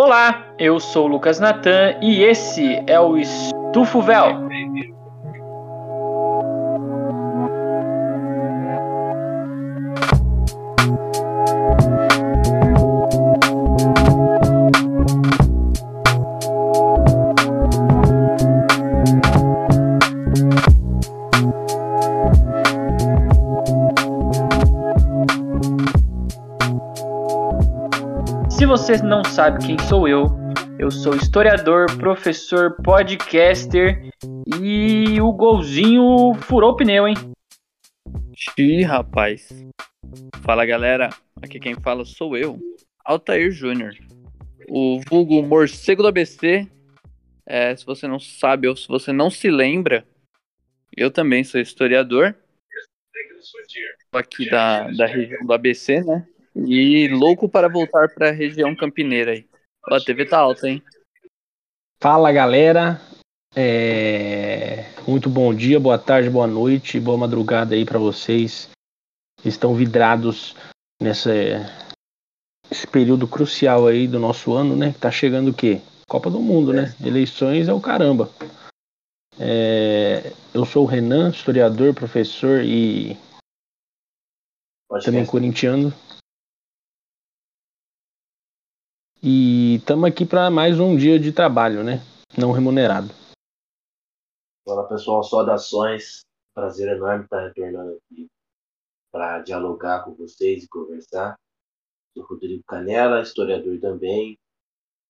Olá, eu sou o Lucas Natan e esse é o Estufo Véu. Você não sabe quem sou eu, eu sou historiador, professor, podcaster e o golzinho furou o pneu, hein? Xiii, rapaz. Fala galera, aqui quem fala sou eu, Altair Júnior, o vulgo morcego do ABC. É, se você não sabe ou se você não se lembra, eu também sou historiador. Aqui da, da região do ABC, né? E louco para voltar para a região campineira aí. Ó, a TV tá alta, hein? Fala galera, é... muito bom dia, boa tarde, boa noite, boa madrugada aí para vocês que estão vidrados nessa esse período crucial aí do nosso ano, né? Que tá chegando o quê? Copa do Mundo, né? Eleições é o caramba. É... Eu sou o Renan, historiador, professor e Pode também ser. corintiano. E estamos aqui para mais um dia de trabalho, né? Não remunerado. Fala pessoal, saudações. Prazer enorme estar retornando aqui para dialogar com vocês e conversar. Sou Rodrigo Canela, historiador também,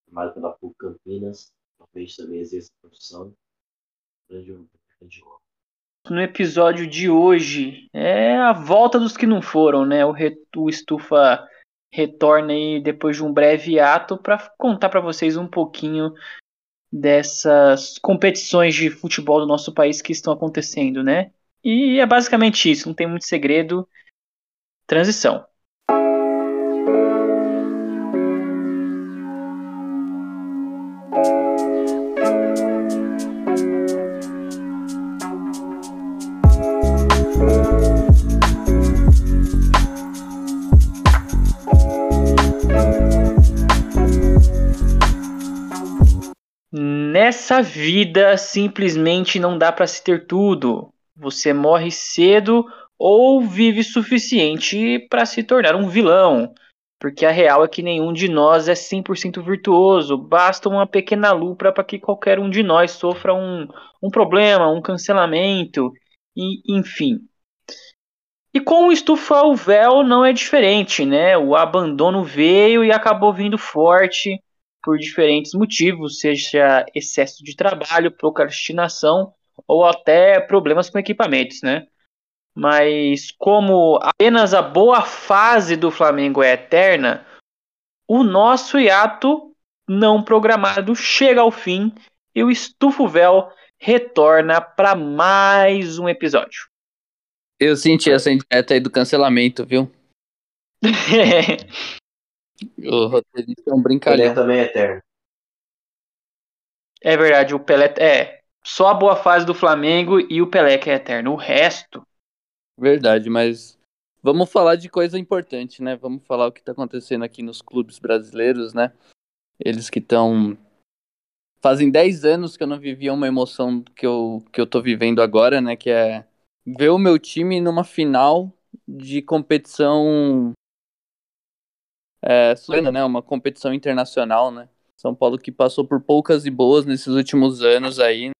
formado pela PUC Campinas. Talvez também exerça a profissão. Grande, grande honra. No episódio de hoje é a volta dos que não foram, né? O, re- o Estufa retorna aí depois de um breve ato para contar para vocês um pouquinho dessas competições de futebol do nosso país que estão acontecendo, né? E é basicamente isso, não tem muito segredo. Transição. Nessa vida simplesmente não dá para se ter tudo. Você morre cedo ou vive suficiente para se tornar um vilão. Porque a real é que nenhum de nós é 100% virtuoso. Basta uma pequena lupra para que qualquer um de nós sofra um, um problema, um cancelamento, e enfim. E com o Estufa o Véu não é diferente, né? O abandono veio e acabou vindo forte por diferentes motivos, seja excesso de trabalho, procrastinação ou até problemas com equipamentos, né? Mas como apenas a boa fase do Flamengo é eterna, o nosso hiato não programado chega ao fim e o Estufo Véu retorna para mais um episódio. Eu senti essa indireta aí do cancelamento, viu? O roteirista é um brincalhão. também é eterno. é verdade, o Pelé é só a boa fase do Flamengo e o Pelé que é eterno. O resto Verdade, mas vamos falar de coisa importante, né? Vamos falar o que tá acontecendo aqui nos clubes brasileiros, né? Eles que estão. Fazem 10 anos que eu não vivia uma emoção que eu, que eu tô vivendo agora, né? Que é ver o meu time numa final de competição. É, sul-americana, né? Uma competição internacional, né? São Paulo que passou por poucas e boas nesses últimos anos aí.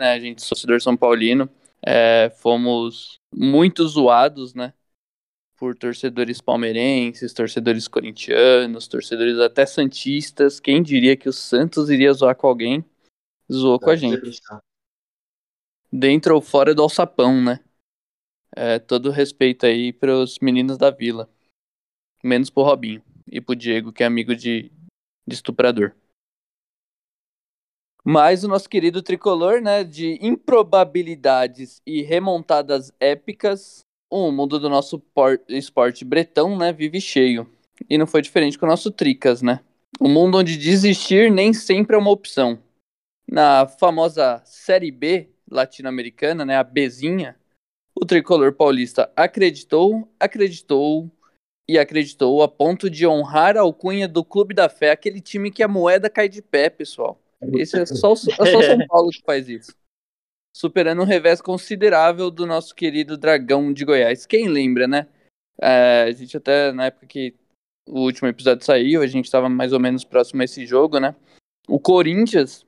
Né? A gente, torcedor São Paulino. É, fomos muito zoados, né? Por torcedores palmeirenses, torcedores corintianos, torcedores até santistas. Quem diria que o Santos iria zoar com alguém? Zoou com a gente. Dentro ou fora do alçapão, né? É, todo respeito aí pros meninos da vila. Menos pro Robinho e pro Diego, que é amigo de, de estuprador. Mas o nosso querido tricolor, né, de improbabilidades e remontadas épicas, o mundo do nosso por- esporte bretão, né, vive cheio. E não foi diferente com o nosso Tricas, né? Um mundo onde desistir nem sempre é uma opção. Na famosa Série B latino-americana, né, a Bzinha, o tricolor paulista acreditou, acreditou e acreditou a ponto de honrar a alcunha do Clube da Fé, aquele time que a moeda cai de pé, pessoal. Esse é só, é só São Paulo que faz isso. Superando um revés considerável do nosso querido Dragão de Goiás. Quem lembra, né? É, a gente até, na época que o último episódio saiu, a gente estava mais ou menos próximo a esse jogo, né? O Corinthians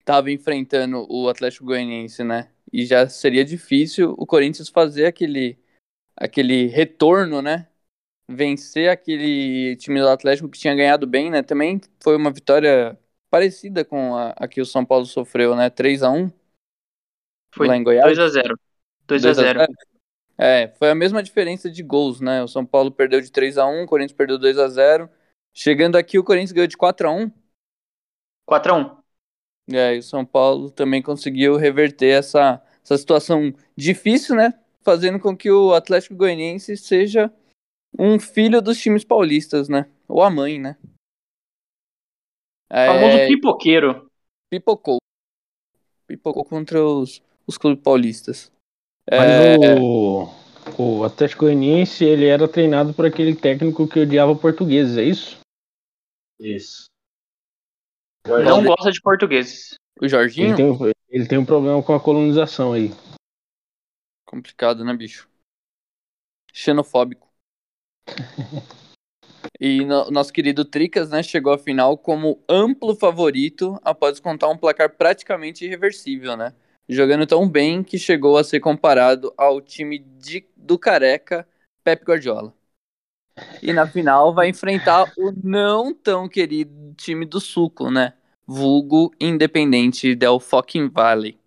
estava enfrentando o Atlético Goianiense, né? E já seria difícil o Corinthians fazer aquele, aquele retorno, né? Vencer aquele time do Atlético que tinha ganhado bem, né? Também foi uma vitória parecida com a, a que o São Paulo sofreu, né? 3 a 1 Foi lá em Goiás. 2 a 0 2 a 0 É, foi a mesma diferença de gols, né? O São Paulo perdeu de 3 a 1 o Corinthians perdeu 2 a 0 Chegando aqui, o Corinthians ganhou de 4 a 1 4 a 1 É, e o São Paulo também conseguiu reverter essa, essa situação difícil, né? Fazendo com que o Atlético Goianiense seja um filho dos times paulistas, né? Ou a mãe, né? É... Famoso pipoqueiro. Pipocou. Pipocou contra os, os clubes paulistas. Mas é... o, o Atlético Goianiense, ele era treinado por aquele técnico que odiava portugueses, é isso? Isso. Não gosta de portugueses. O Jorginho? Ele tem, ele tem um problema com a colonização aí. Complicado, né, bicho? Xenofóbico. e no, nosso querido Tricas, né, chegou à final como amplo favorito após contar um placar praticamente irreversível, né? Jogando tão bem que chegou a ser comparado ao time de, do careca Pep Guardiola. E na final vai enfrentar o não tão querido time do Suco, né? Vulgo Independente Del Fucking Valley.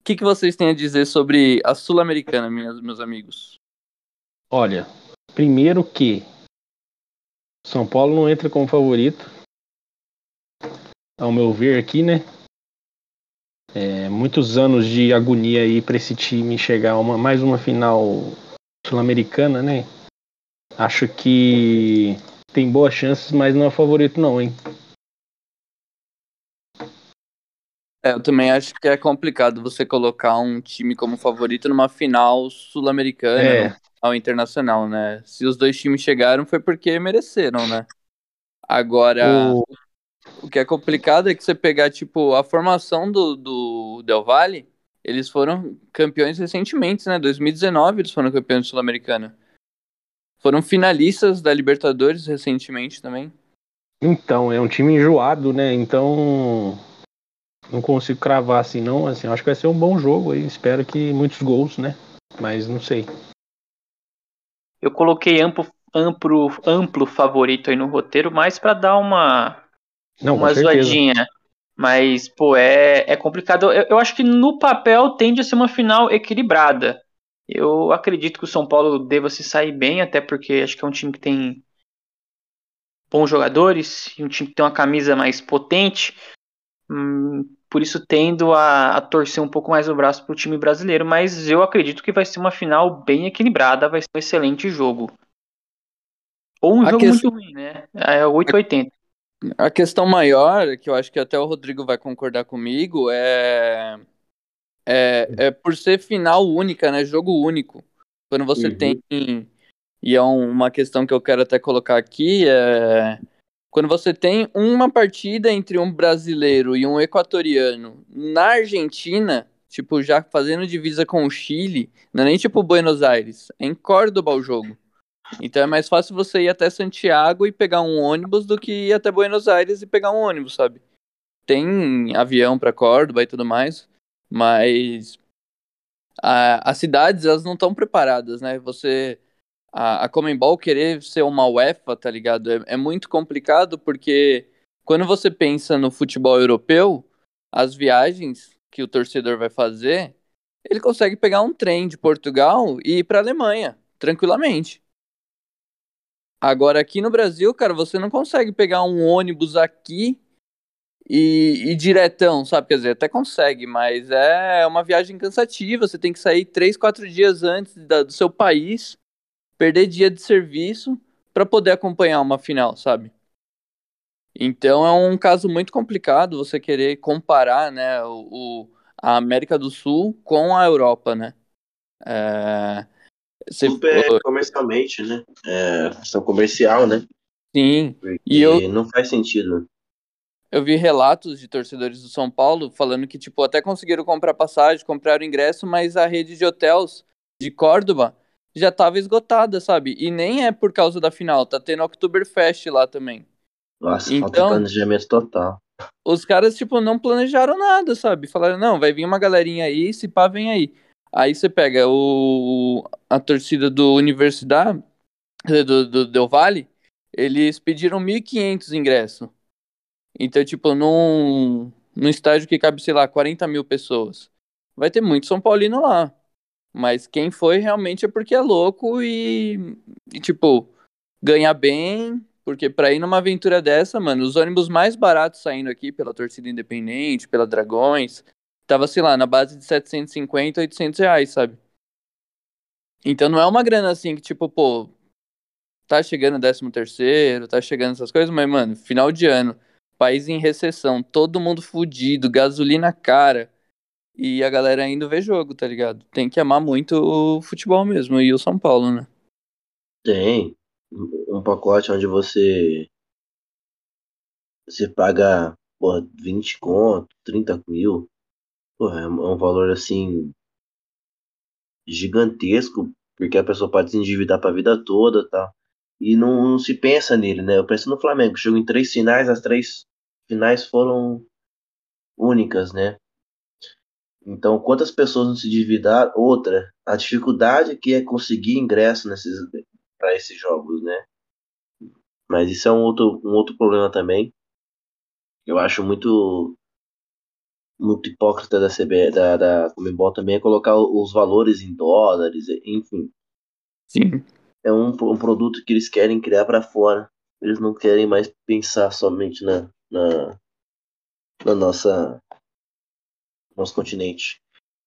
O que, que vocês têm a dizer sobre a Sul-Americana, meus amigos? Olha, primeiro que São Paulo não entra como favorito. Ao meu ver aqui, né? É, muitos anos de agonia aí para esse time chegar a uma, mais uma final sul-americana, né? Acho que tem boas chances, mas não é favorito não, hein? É, eu também acho que é complicado você colocar um time como favorito numa final sul-americana, é. Ao internacional, né? Se os dois times chegaram foi porque mereceram, né? Agora, o... o que é complicado é que você pegar, tipo, a formação do, do Del Valle, eles foram campeões recentemente, né? 2019 eles foram campeões sul-americana. Foram finalistas da Libertadores recentemente também. Então, é um time enjoado, né? Então, não consigo cravar assim, não. Assim, acho que vai ser um bom jogo aí. Espero que muitos gols, né? Mas não sei. Eu coloquei amplo, amplo, amplo favorito aí no roteiro, mais para dar uma, não, uma zoadinha. Mas, pô, é, é complicado. Eu, eu acho que no papel tende a ser uma final equilibrada. Eu acredito que o São Paulo deva se sair bem, até porque acho que é um time que tem bons jogadores, e um time que tem uma camisa mais potente. Hum, por isso tendo a, a, torcer um pouco mais o braço para o time brasileiro, mas eu acredito que vai ser uma final bem equilibrada, vai ser um excelente jogo. Ou um a jogo que... muito ruim, né? É 880. A questão maior, que eu acho que até o Rodrigo vai concordar comigo, é é, é por ser final única, né? Jogo único. Quando você uhum. tem. E é uma questão que eu quero até colocar aqui, é. Quando você tem uma partida entre um brasileiro e um equatoriano na Argentina, tipo, já fazendo divisa com o Chile, não é nem tipo Buenos Aires, é em Córdoba o jogo. Então é mais fácil você ir até Santiago e pegar um ônibus do que ir até Buenos Aires e pegar um ônibus, sabe? Tem avião para Córdoba e tudo mais. Mas a, as cidades, elas não estão preparadas, né? Você. A, a Comembol querer ser uma UEFA, tá ligado? É, é muito complicado porque quando você pensa no futebol europeu, as viagens que o torcedor vai fazer, ele consegue pegar um trem de Portugal e ir para Alemanha, tranquilamente. Agora aqui no Brasil, cara, você não consegue pegar um ônibus aqui e, e, diretão, sabe? Quer dizer, até consegue, mas é uma viagem cansativa. Você tem que sair três, quatro dias antes da, do seu país, perder dia de serviço para poder acompanhar uma final, sabe? Então é um caso muito complicado você querer comparar, né, o, o a América do Sul com a Europa, né? É, Você, Super comercialmente, né? É, questão comercial, né? sim, Porque E eu- não faz sentido. eu vi relatos de torcedores do São Paulo falando que, tipo, até conseguiram comprar passagem, compraram ingresso, mas a rede de hotéis de Córdoba já tava esgotada, sabe? E nem é por causa da final, tá tendo Oktoberfest lá também. Nossa, falta Então- planejamento total. Os caras, tipo, não planejaram nada, sabe? Falaram, não, vai vir uma galerinha aí, se pá, vem aí. Aí você pega o, a torcida do Universidade, do, do Del Valle, eles pediram 1.500 ingressos. Então, tipo, num, num estádio que cabe, sei lá, 40 mil pessoas. Vai ter muito São Paulino lá. Mas quem foi realmente é porque é louco e, e tipo, ganha bem. Porque pra ir numa aventura dessa, mano, os ônibus mais baratos saindo aqui pela torcida independente, pela Dragões, tava, sei lá, na base de 750, 800 reais, sabe? Então não é uma grana assim que, tipo, pô, tá chegando 13 terceiro, tá chegando essas coisas, mas, mano, final de ano, país em recessão, todo mundo fudido, gasolina cara, e a galera indo ver jogo, tá ligado? Tem que amar muito o futebol mesmo, e o São Paulo, né? Tem um pacote onde você você paga porra, 20 conto, 30 mil. Porra, é um é um valor assim gigantesco, porque a pessoa pode se endividar pra vida toda tal. E não, não se pensa nele, né? Eu penso no Flamengo, chegou em três finais, as três finais foram únicas, né? Então, quantas pessoas não se endividaram? Outra, a dificuldade que é conseguir ingresso para esses jogos, né? Mas isso é um outro, um outro problema também. Eu acho muito muito hipócrita da CB, da, da Comembol também é colocar os valores em dólares, enfim. Sim. É um, um produto que eles querem criar para fora. Eles não querem mais pensar somente na, na, na nossa nosso continente.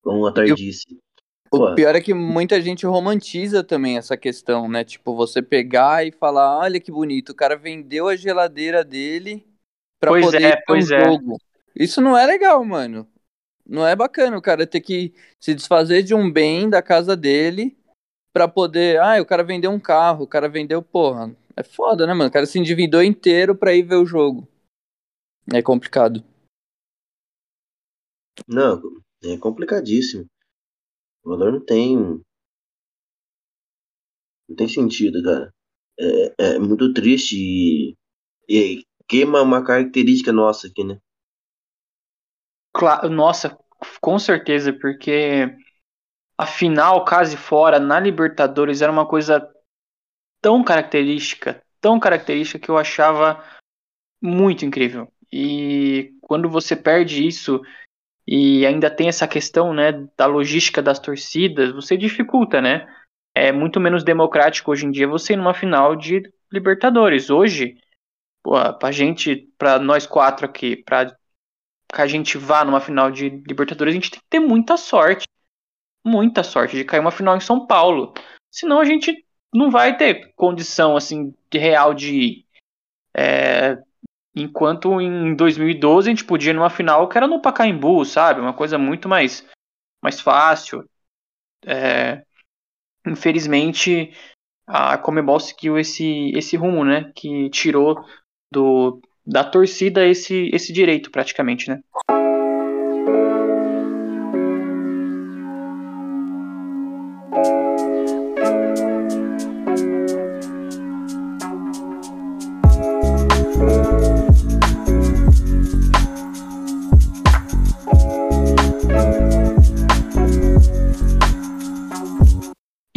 Como a Tar Eu- disse. O Pô, pior é que muita gente romantiza também essa questão, né? Tipo, você pegar e falar, olha que bonito, o cara vendeu a geladeira dele pra Pois poder é, pois um é. jogo. Isso não é legal, mano. Não é bacana o cara ter que se desfazer de um bem da casa dele pra poder. Ah, o cara vendeu um carro, o cara vendeu, porra. É foda, né, mano? O cara se endividou inteiro pra ir ver o jogo. É complicado. Não, é complicadíssimo. O valor não tem. Não tem sentido, cara. É, é muito triste e, e queima uma característica nossa aqui, né? Cla- Nossa, com certeza, porque a final, casa e fora, na Libertadores, era uma coisa tão característica, tão característica que eu achava muito incrível. E quando você perde isso e ainda tem essa questão, né, da logística das torcidas, você dificulta, né? É muito menos democrático hoje em dia você ir numa final de Libertadores. Hoje, pô, pra gente, pra nós quatro aqui, pra que a gente vá numa final de Libertadores, a gente tem que ter muita sorte. Muita sorte de cair uma final em São Paulo. Senão a gente não vai ter condição assim de real de. É, enquanto em 2012 a gente podia ir numa final que era no Pacaembu, sabe? Uma coisa muito mais, mais fácil. É, infelizmente a Comebol seguiu esse, esse rumo, né? Que tirou do, da torcida esse, esse direito praticamente, né?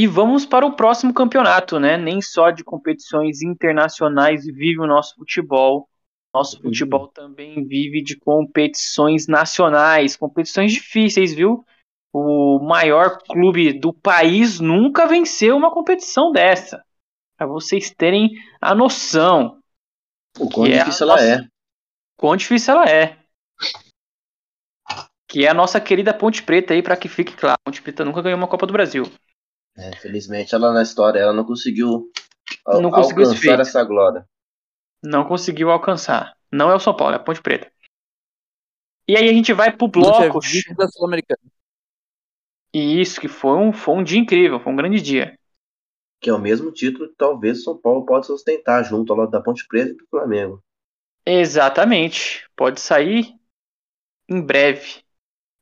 E vamos para o próximo campeonato, né? Nem só de competições internacionais vive o nosso futebol. Nosso futebol também vive de competições nacionais, competições difíceis, viu? O maior clube do país nunca venceu uma competição dessa. Para vocês terem a noção O quão é difícil ela nossa- é. quão difícil ela é. Que é a nossa querida Ponte Preta aí, para que fique claro. Ponte Preta nunca ganhou uma Copa do Brasil. É, Felizmente ela na história ela não conseguiu, al- Não conseguiu alcançar essa glória. Não conseguiu alcançar. Não é o São Paulo, é a Ponte Preta. E aí a gente vai pro bloco. vice da Sul-Americana. E isso que foi um, foi um dia incrível, foi um grande dia. que é o mesmo título que talvez o São Paulo possa sustentar junto ao lado da Ponte Preta e do Flamengo. Exatamente. Pode sair em breve.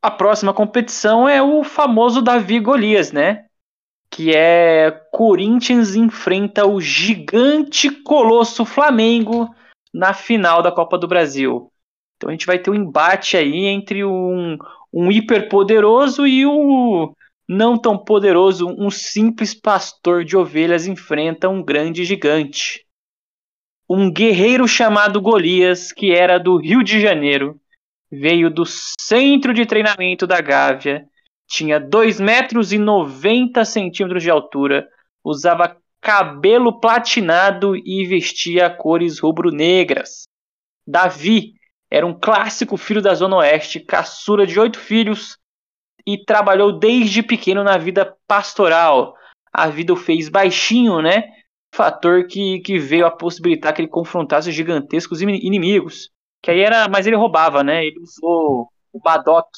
A próxima competição é o famoso Davi Golias, né? Que é Corinthians enfrenta o gigante colosso Flamengo na final da Copa do Brasil. Então a gente vai ter um embate aí entre um, um hiperpoderoso e o não tão poderoso. Um simples pastor de ovelhas enfrenta um grande gigante. Um guerreiro chamado Golias, que era do Rio de Janeiro, veio do centro de treinamento da Gávea, tinha 2 metros e 90 centímetros de altura, usava cabelo platinado e vestia cores rubro-negras. Davi era um clássico filho da Zona Oeste, caçula de oito filhos e trabalhou desde pequeno na vida pastoral. A vida o fez baixinho, né? Fator que, que veio a possibilitar que ele confrontasse os gigantescos inimigos. Que aí era. Mas ele roubava, né? Ele usou o Badok.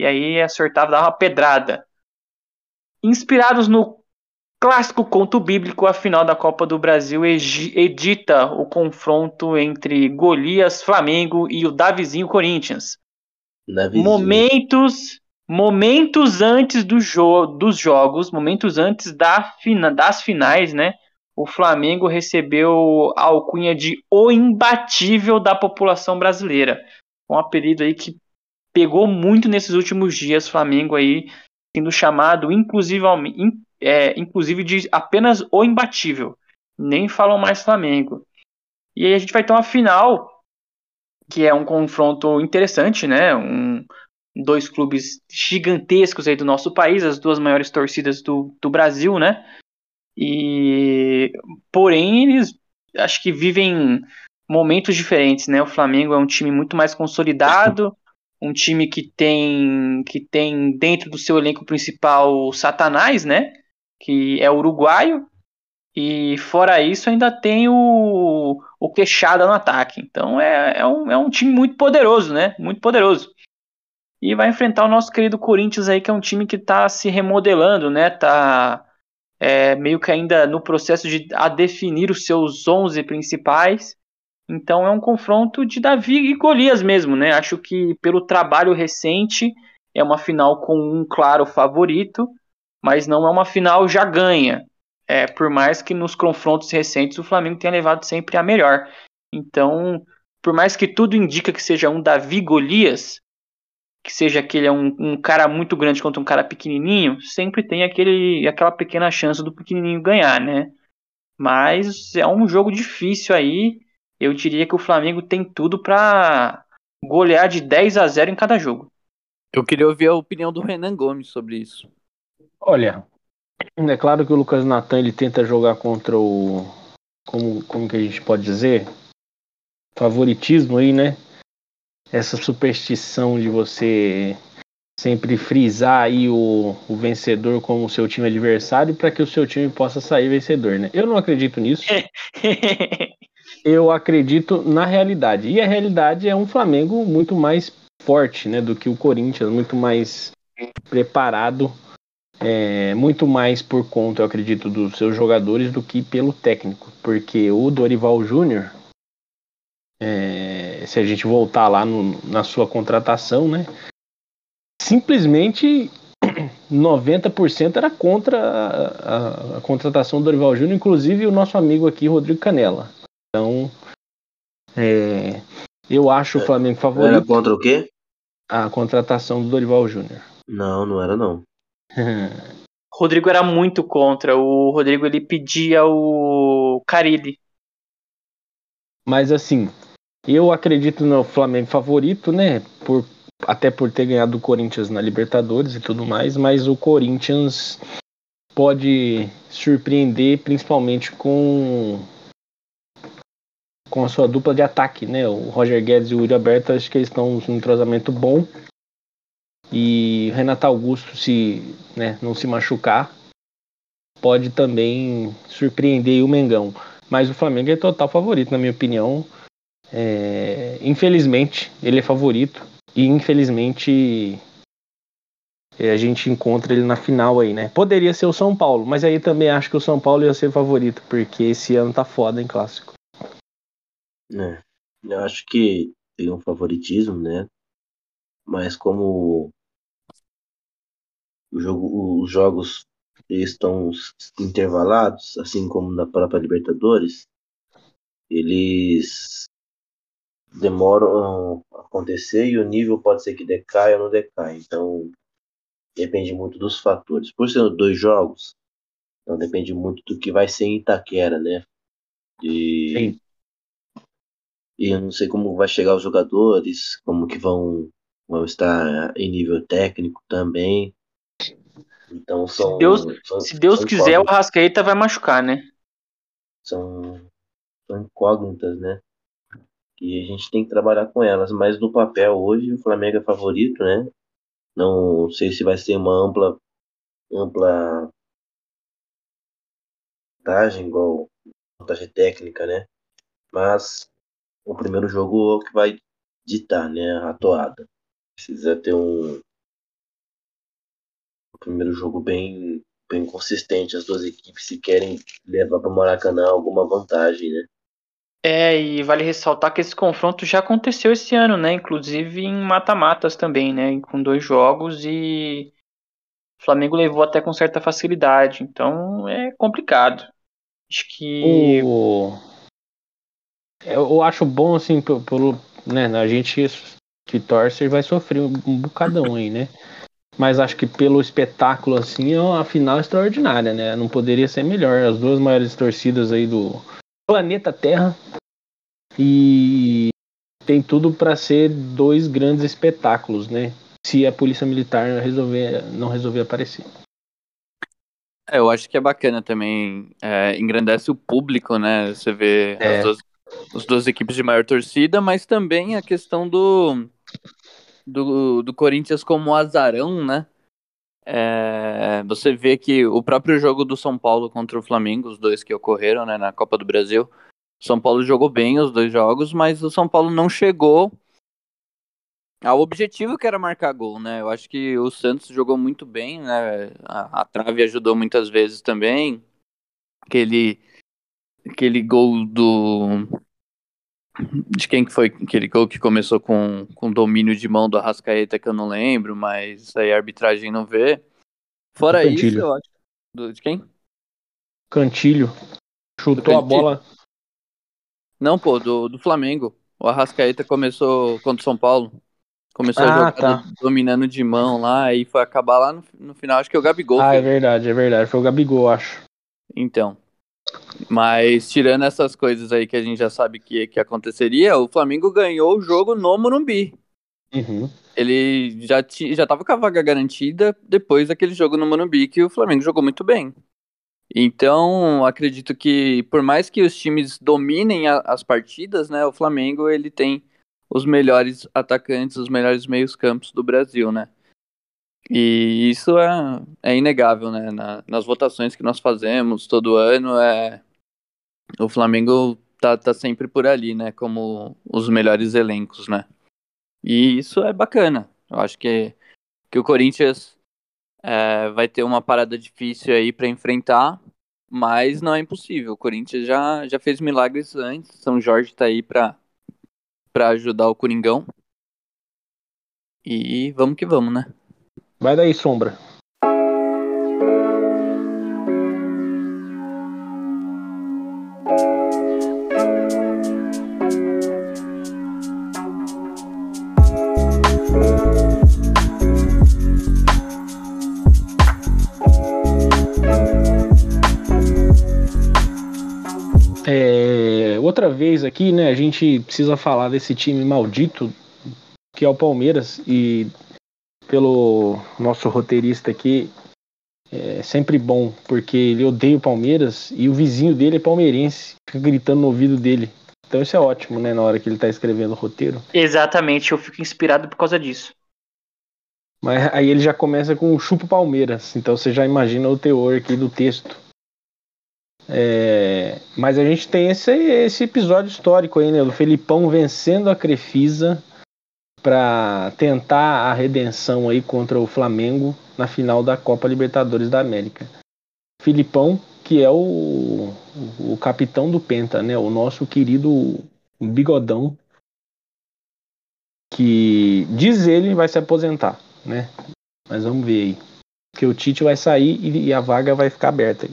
E aí acertava, dava uma pedrada. Inspirados no clássico conto bíblico, a final da Copa do Brasil edita o confronto entre Golias Flamengo e o Davizinho Corinthians. Davizinho. Momentos momentos antes do jo dos jogos, momentos antes da fina das finais, né? O Flamengo recebeu a alcunha de o imbatível da população brasileira. Um apelido aí que pegou muito nesses últimos dias, Flamengo aí sendo chamado inclusivamente é, inclusive de apenas o imbatível. Nem falam mais Flamengo. E aí a gente vai ter uma final, que é um confronto interessante, né? Um, dois clubes gigantescos aí do nosso país, as duas maiores torcidas do, do Brasil, né? E porém eles acho que vivem momentos diferentes, né? O Flamengo é um time muito mais consolidado, um time que tem que tem dentro do seu elenco principal o Satanás, né? que é uruguaio, e fora isso ainda tem o, o Queixada no ataque. Então é, é, um, é um time muito poderoso, né? Muito poderoso. E vai enfrentar o nosso querido Corinthians aí, que é um time que está se remodelando, né? Tá é, meio que ainda no processo de a definir os seus 11 principais. Então é um confronto de Davi e Golias mesmo, né? Acho que pelo trabalho recente é uma final com um claro favorito mas não é uma final já ganha. É, por mais que nos confrontos recentes o Flamengo tenha levado sempre a melhor. Então, por mais que tudo indica que seja um Davi Golias, que seja aquele um, um cara muito grande contra um cara pequenininho, sempre tem aquele, aquela pequena chance do pequenininho ganhar, né? Mas é um jogo difícil aí. Eu diria que o Flamengo tem tudo para golear de 10 a 0 em cada jogo. Eu queria ouvir a opinião do Renan Gomes sobre isso. Olha, é claro que o Lucas Natan ele tenta jogar contra o como como que a gente pode dizer favoritismo aí, né? Essa superstição de você sempre frisar aí o, o vencedor como o seu time adversário para que o seu time possa sair vencedor, né? Eu não acredito nisso. Eu acredito na realidade. E a realidade é um Flamengo muito mais forte, né, do que o Corinthians, muito mais preparado é, muito mais por conta, eu acredito, dos seus jogadores do que pelo técnico. Porque o Dorival Júnior, é, se a gente voltar lá no, na sua contratação, né? Simplesmente 90% era contra a, a, a, contratação do Dorival Júnior, inclusive o nosso amigo aqui, Rodrigo Canela. Então, é, eu acho o Flamengo favorito. Era contra o quê? A contratação do Dorival Júnior. Não, não era não. Rodrigo era muito contra. O Rodrigo ele pedia o Carilli. Mas assim, eu acredito no Flamengo favorito, né? Por, até por ter ganhado o Corinthians na Libertadores e tudo mais, mas o Corinthians pode surpreender principalmente com com a sua dupla de ataque, né? O Roger Guedes e o Yuri Aberto, acho que eles estão num entrosamento bom. E Renato Augusto, se né, não se machucar, pode também surpreender o Mengão. Mas o Flamengo é total favorito, na minha opinião. É... Infelizmente, ele é favorito. E infelizmente E a gente encontra ele na final aí, né? Poderia ser o São Paulo, mas aí também acho que o São Paulo ia ser favorito, porque esse ano tá foda em clássico. É, eu acho que tem um favoritismo, né? Mas como o jogo, os jogos estão intervalados, assim como na própria Libertadores, eles demoram a acontecer e o nível pode ser que decaia ou não decaia. Então, depende muito dos fatores. Por ser dois jogos, então depende muito do que vai ser em Itaquera, né? Sim. E eu não sei como vai chegar os jogadores, como que vão, vão estar em nível técnico também. Então são. Se Deus, são, se Deus quiser, o Rascaeta vai machucar, né? São, são incógnitas, né? E a gente tem que trabalhar com elas. Mas no papel hoje o Flamengo é favorito, né? Não sei se vai ser uma ampla ampla vantagem, igual vantagem técnica, né? Mas o primeiro jogo é o que vai ditar, né? A toada. Precisa ter um, um primeiro jogo bem, bem consistente. As duas equipes se querem levar para o Maracanã alguma vantagem, né? É, e vale ressaltar que esse confronto já aconteceu esse ano, né? Inclusive em mata-matas também, né? Com dois jogos e o Flamengo levou até com certa facilidade. Então é complicado. Acho que. O... Eu acho bom, assim, pelo. Né, a gente que torce vai sofrer um bocadão aí, né? Mas acho que pelo espetáculo, assim, é uma final extraordinária, né? Não poderia ser melhor. As duas maiores torcidas aí do planeta Terra e tem tudo para ser dois grandes espetáculos, né? Se a polícia militar resolver não resolver aparecer. É, eu acho que é bacana também, é, engrandece o público, né? Você vê é. as, duas, as duas equipes de maior torcida, mas também a questão do, do, do Corinthians como azarão, né? É, você vê que o próprio jogo do São Paulo contra o Flamengo, os dois que ocorreram né, na Copa do Brasil, São Paulo jogou bem os dois jogos, mas o São Paulo não chegou ao objetivo que era marcar gol, né? Eu acho que o Santos jogou muito bem, né? A, a trave ajudou muitas vezes também. Aquele, aquele gol do. De quem que foi aquele gol que começou com, com domínio de mão do Arrascaeta, que eu não lembro, mas aí a arbitragem não vê. Fora isso, eu acho. Do, de quem? Cantilho. Chutou a bola. Não, pô, do, do Flamengo. O Arrascaeta começou contra o São Paulo. Começou ah, a jogar tá. dominando de mão lá e foi acabar lá no, no final. Acho que é o Gabigol. Ah, fez. é verdade, é verdade. Foi o Gabigol, acho. Então. Mas tirando essas coisas aí que a gente já sabe que, que aconteceria, o Flamengo ganhou o jogo no Morumbi. Uhum. Ele já, já tava com a vaga garantida depois daquele jogo no Morumbi que o Flamengo jogou muito bem. Então, acredito que por mais que os times dominem a, as partidas, né, o Flamengo ele tem os melhores atacantes, os melhores meios-campos do Brasil, né? E isso é, é inegável, né? Na, nas votações que nós fazemos todo ano, é o Flamengo tá, tá sempre por ali, né? Como os melhores elencos, né? E isso é bacana. Eu acho que, que o Corinthians é, vai ter uma parada difícil aí para enfrentar, mas não é impossível. O Corinthians já, já fez milagres antes. São Jorge tá aí para ajudar o Coringão. E vamos que vamos, né? Vai daí, Sombra. outra vez aqui, né, a gente precisa falar desse time maldito que é o Palmeiras e pelo nosso roteirista aqui é sempre bom, porque ele odeia o Palmeiras e o vizinho dele é palmeirense, fica gritando no ouvido dele. Então isso é ótimo, né, na hora que ele tá escrevendo o roteiro. Exatamente, eu fico inspirado por causa disso. Mas aí ele já começa com o chupo Palmeiras, então você já imagina o teor aqui do texto. É, mas a gente tem esse, esse episódio histórico aí, né? Do Felipão vencendo a Crefisa para tentar a redenção aí contra o Flamengo na final da Copa Libertadores da América. Filipão, que é o, o capitão do Penta, né? O nosso querido Bigodão, que diz ele vai se aposentar, né? Mas vamos ver aí. Que o Tite vai sair e a vaga vai ficar aberta aí.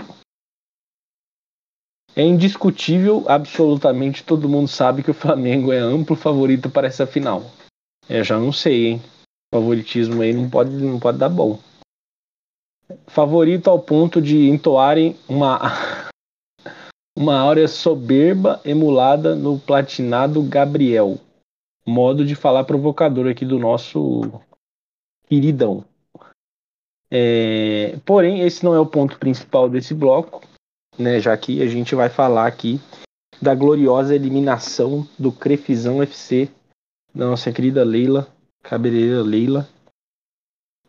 É indiscutível, absolutamente todo mundo sabe que o Flamengo é amplo favorito para essa final. É, já não sei, hein? Favoritismo aí não pode, não pode dar bom. Favorito ao ponto de entoarem uma uma áurea soberba emulada no platinado Gabriel. Modo de falar provocador aqui do nosso queridão. É, porém, esse não é o ponto principal desse bloco, né? Já que a gente vai falar aqui da gloriosa eliminação do Crefizão FC nossa querida Leila, cabeleireira Leila,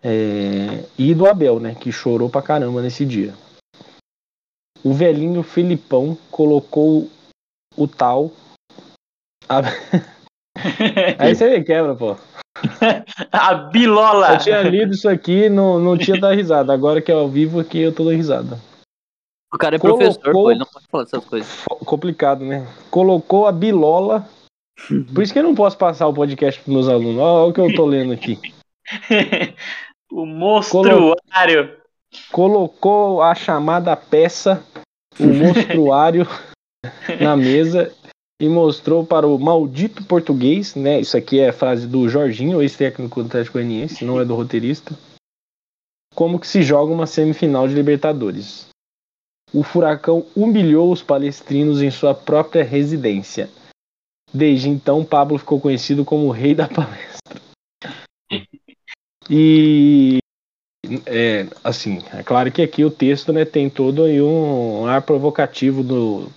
é, e do Abel, né? Que chorou pra caramba nesse dia. O velhinho Filipão colocou o tal. A... Aí você me quebra, pô. a bilola! Eu tinha lido isso aqui, não, não tinha dado risada. Agora que é ao vivo aqui, eu tô dando risada. O cara é Colocou... professor, pô, ele não pode falar essas coisas. Complicado, né? Colocou a bilola. Por isso que eu não posso passar o podcast pros meus alunos. Olha o que eu tô lendo aqui. o monstruário. Colocou a chamada peça, o monstruário, na mesa e mostrou para o maldito português, né? Isso aqui é a frase do Jorginho, ex-técnico do Atlético Goianiense, não é do roteirista. Como que se joga uma semifinal de Libertadores. O Furacão humilhou os palestrinos em sua própria residência. Desde então, Pablo ficou conhecido como o rei da palestra. E é, assim, é claro que aqui o texto né, tem todo aí um ar provocativo do,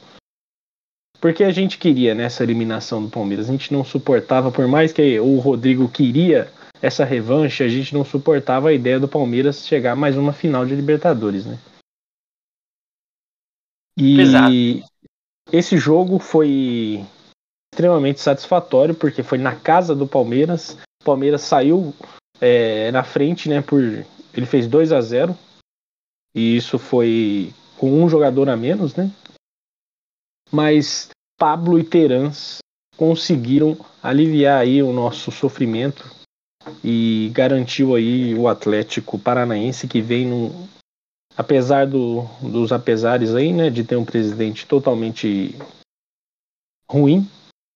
porque a gente queria nessa eliminação do Palmeiras. A gente não suportava, por mais que o Rodrigo queria essa revanche, a gente não suportava a ideia do Palmeiras chegar a mais uma final de Libertadores, né? E Exato. esse jogo foi extremamente satisfatório, porque foi na casa do Palmeiras. O Palmeiras saiu é, na frente, né? Por ele fez 2 a 0 e isso foi com um jogador a menos, né? mas Pablo e Terans conseguiram aliviar aí o nosso sofrimento e garantiu aí o Atlético Paranaense que vem no apesar do, dos apesares aí, né, de ter um presidente totalmente ruim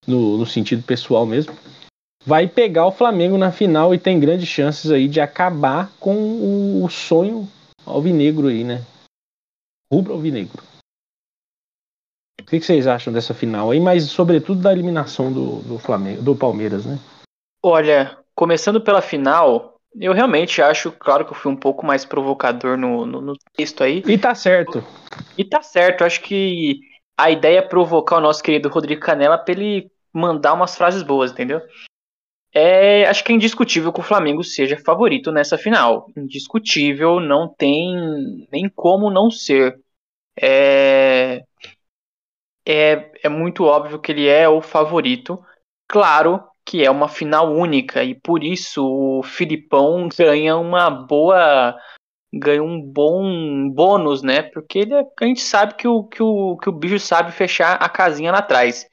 no, no sentido pessoal mesmo, vai pegar o Flamengo na final e tem grandes chances aí de acabar com o, o sonho alvinegro aí, né? Rubro alvinegro. O que, vocês acham dessa final aí, mas sobretudo da eliminação do, do Flamengo, do Palmeiras, né? Olha, começando pela final, eu realmente acho, claro que eu fui um pouco mais provocador no, no, no texto aí. E tá certo. E tá certo, acho que a ideia é provocar o nosso querido Rodrigo Canela pra ele mandar umas frases boas, entendeu? É, acho que é indiscutível que o Flamengo seja favorito nessa final. Indiscutível, não tem nem como não ser. É, é, é muito óbvio que ele é o favorito. Claro que é uma final única e por isso o Filipão ganha uma boa ganha um bom bônus, né? Porque ele, é, a gente sabe que o, que, o, que o bicho sabe fechar a casinha lá atrás.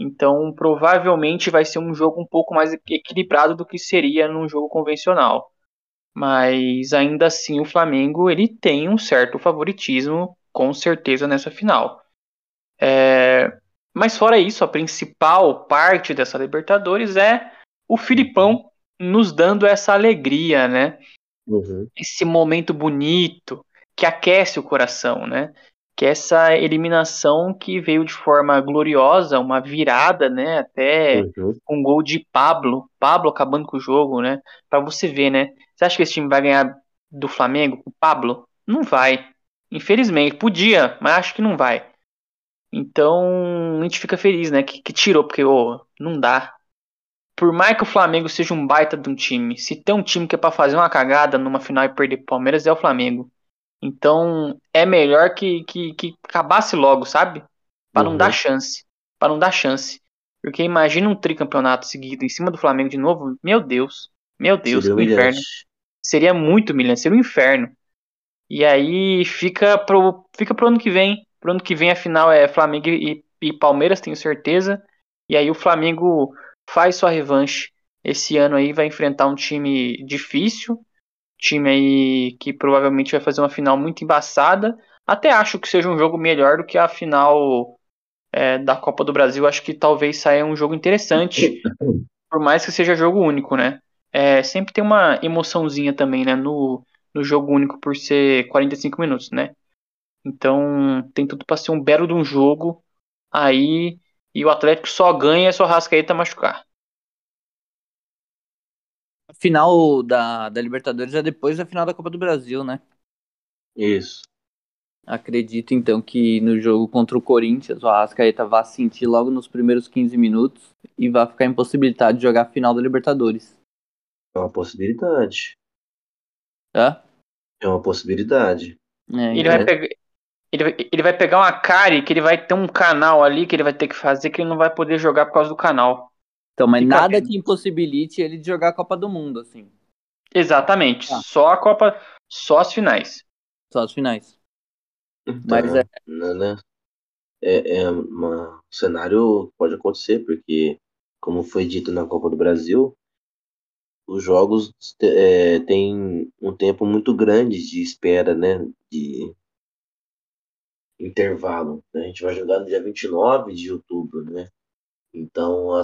Então, provavelmente vai ser um jogo um pouco mais equilibrado do que seria num jogo convencional. Mas ainda assim, o Flamengo ele tem um certo favoritismo, com certeza, nessa final. É, mas fora isso, a principal parte dessa Libertadores é o Filipão nos dando essa alegria, né? Uhum. Esse momento bonito que aquece o coração, né? Que é essa eliminação que veio de forma gloriosa, uma virada, né? Até uhum. um gol de Pablo, Pablo acabando com o jogo, né? Para você ver, né? Você acha que esse time vai ganhar do Flamengo com o Pablo? Não vai. Infelizmente, podia, mas acho que não vai. Então a gente fica feliz, né? Que, que tirou, porque oh, não dá. Por mais que o Flamengo seja um baita de um time, se tem um time que é pra fazer uma cagada numa final e perder pro Palmeiras, é o Flamengo. Então é melhor que, que, que acabasse logo, sabe? Para uhum. não dar chance. Para não dar chance. Porque imagina um tricampeonato seguido em cima do Flamengo de novo. Meu Deus. Meu Deus, Seria que inferno. Seria muito humilhante, seria um inferno. E aí fica pro, fica pro ano que vem. Pro ano que vem a final é Flamengo e, e Palmeiras, tenho certeza. E aí o Flamengo faz sua revanche. Esse ano aí vai enfrentar um time difícil. Time aí que provavelmente vai fazer uma final muito embaçada. Até acho que seja um jogo melhor do que a final é, da Copa do Brasil. Acho que talvez saia um jogo interessante. por mais que seja jogo único, né? É, sempre tem uma emoçãozinha também, né? No, no jogo único por ser 45 minutos, né? Então tem tudo para ser um belo de um jogo aí e o Atlético só ganha se o Arrascaeta machucar. Final da, da Libertadores é depois da final da Copa do Brasil, né? Isso. Acredito então que no jogo contra o Corinthians o Arrascaeta vá sentir logo nos primeiros 15 minutos e vá ficar impossibilitado de jogar a final da Libertadores. É uma possibilidade. Hã? É uma possibilidade. É, ele, vai pegar, ele, vai, ele vai pegar uma cari que ele vai ter um canal ali que ele vai ter que fazer que ele não vai poder jogar por causa do canal. Então, mas Fica nada que impossibilite ele de jogar a Copa do Mundo, assim. Exatamente. Ah. Só a Copa. Só as finais. Só as finais. Então, mas é. Né, é, é um cenário pode acontecer, porque, como foi dito na Copa do Brasil, os jogos é, têm um tempo muito grande de espera, né? De intervalo. A gente vai jogar no dia 29 de outubro, né? Então a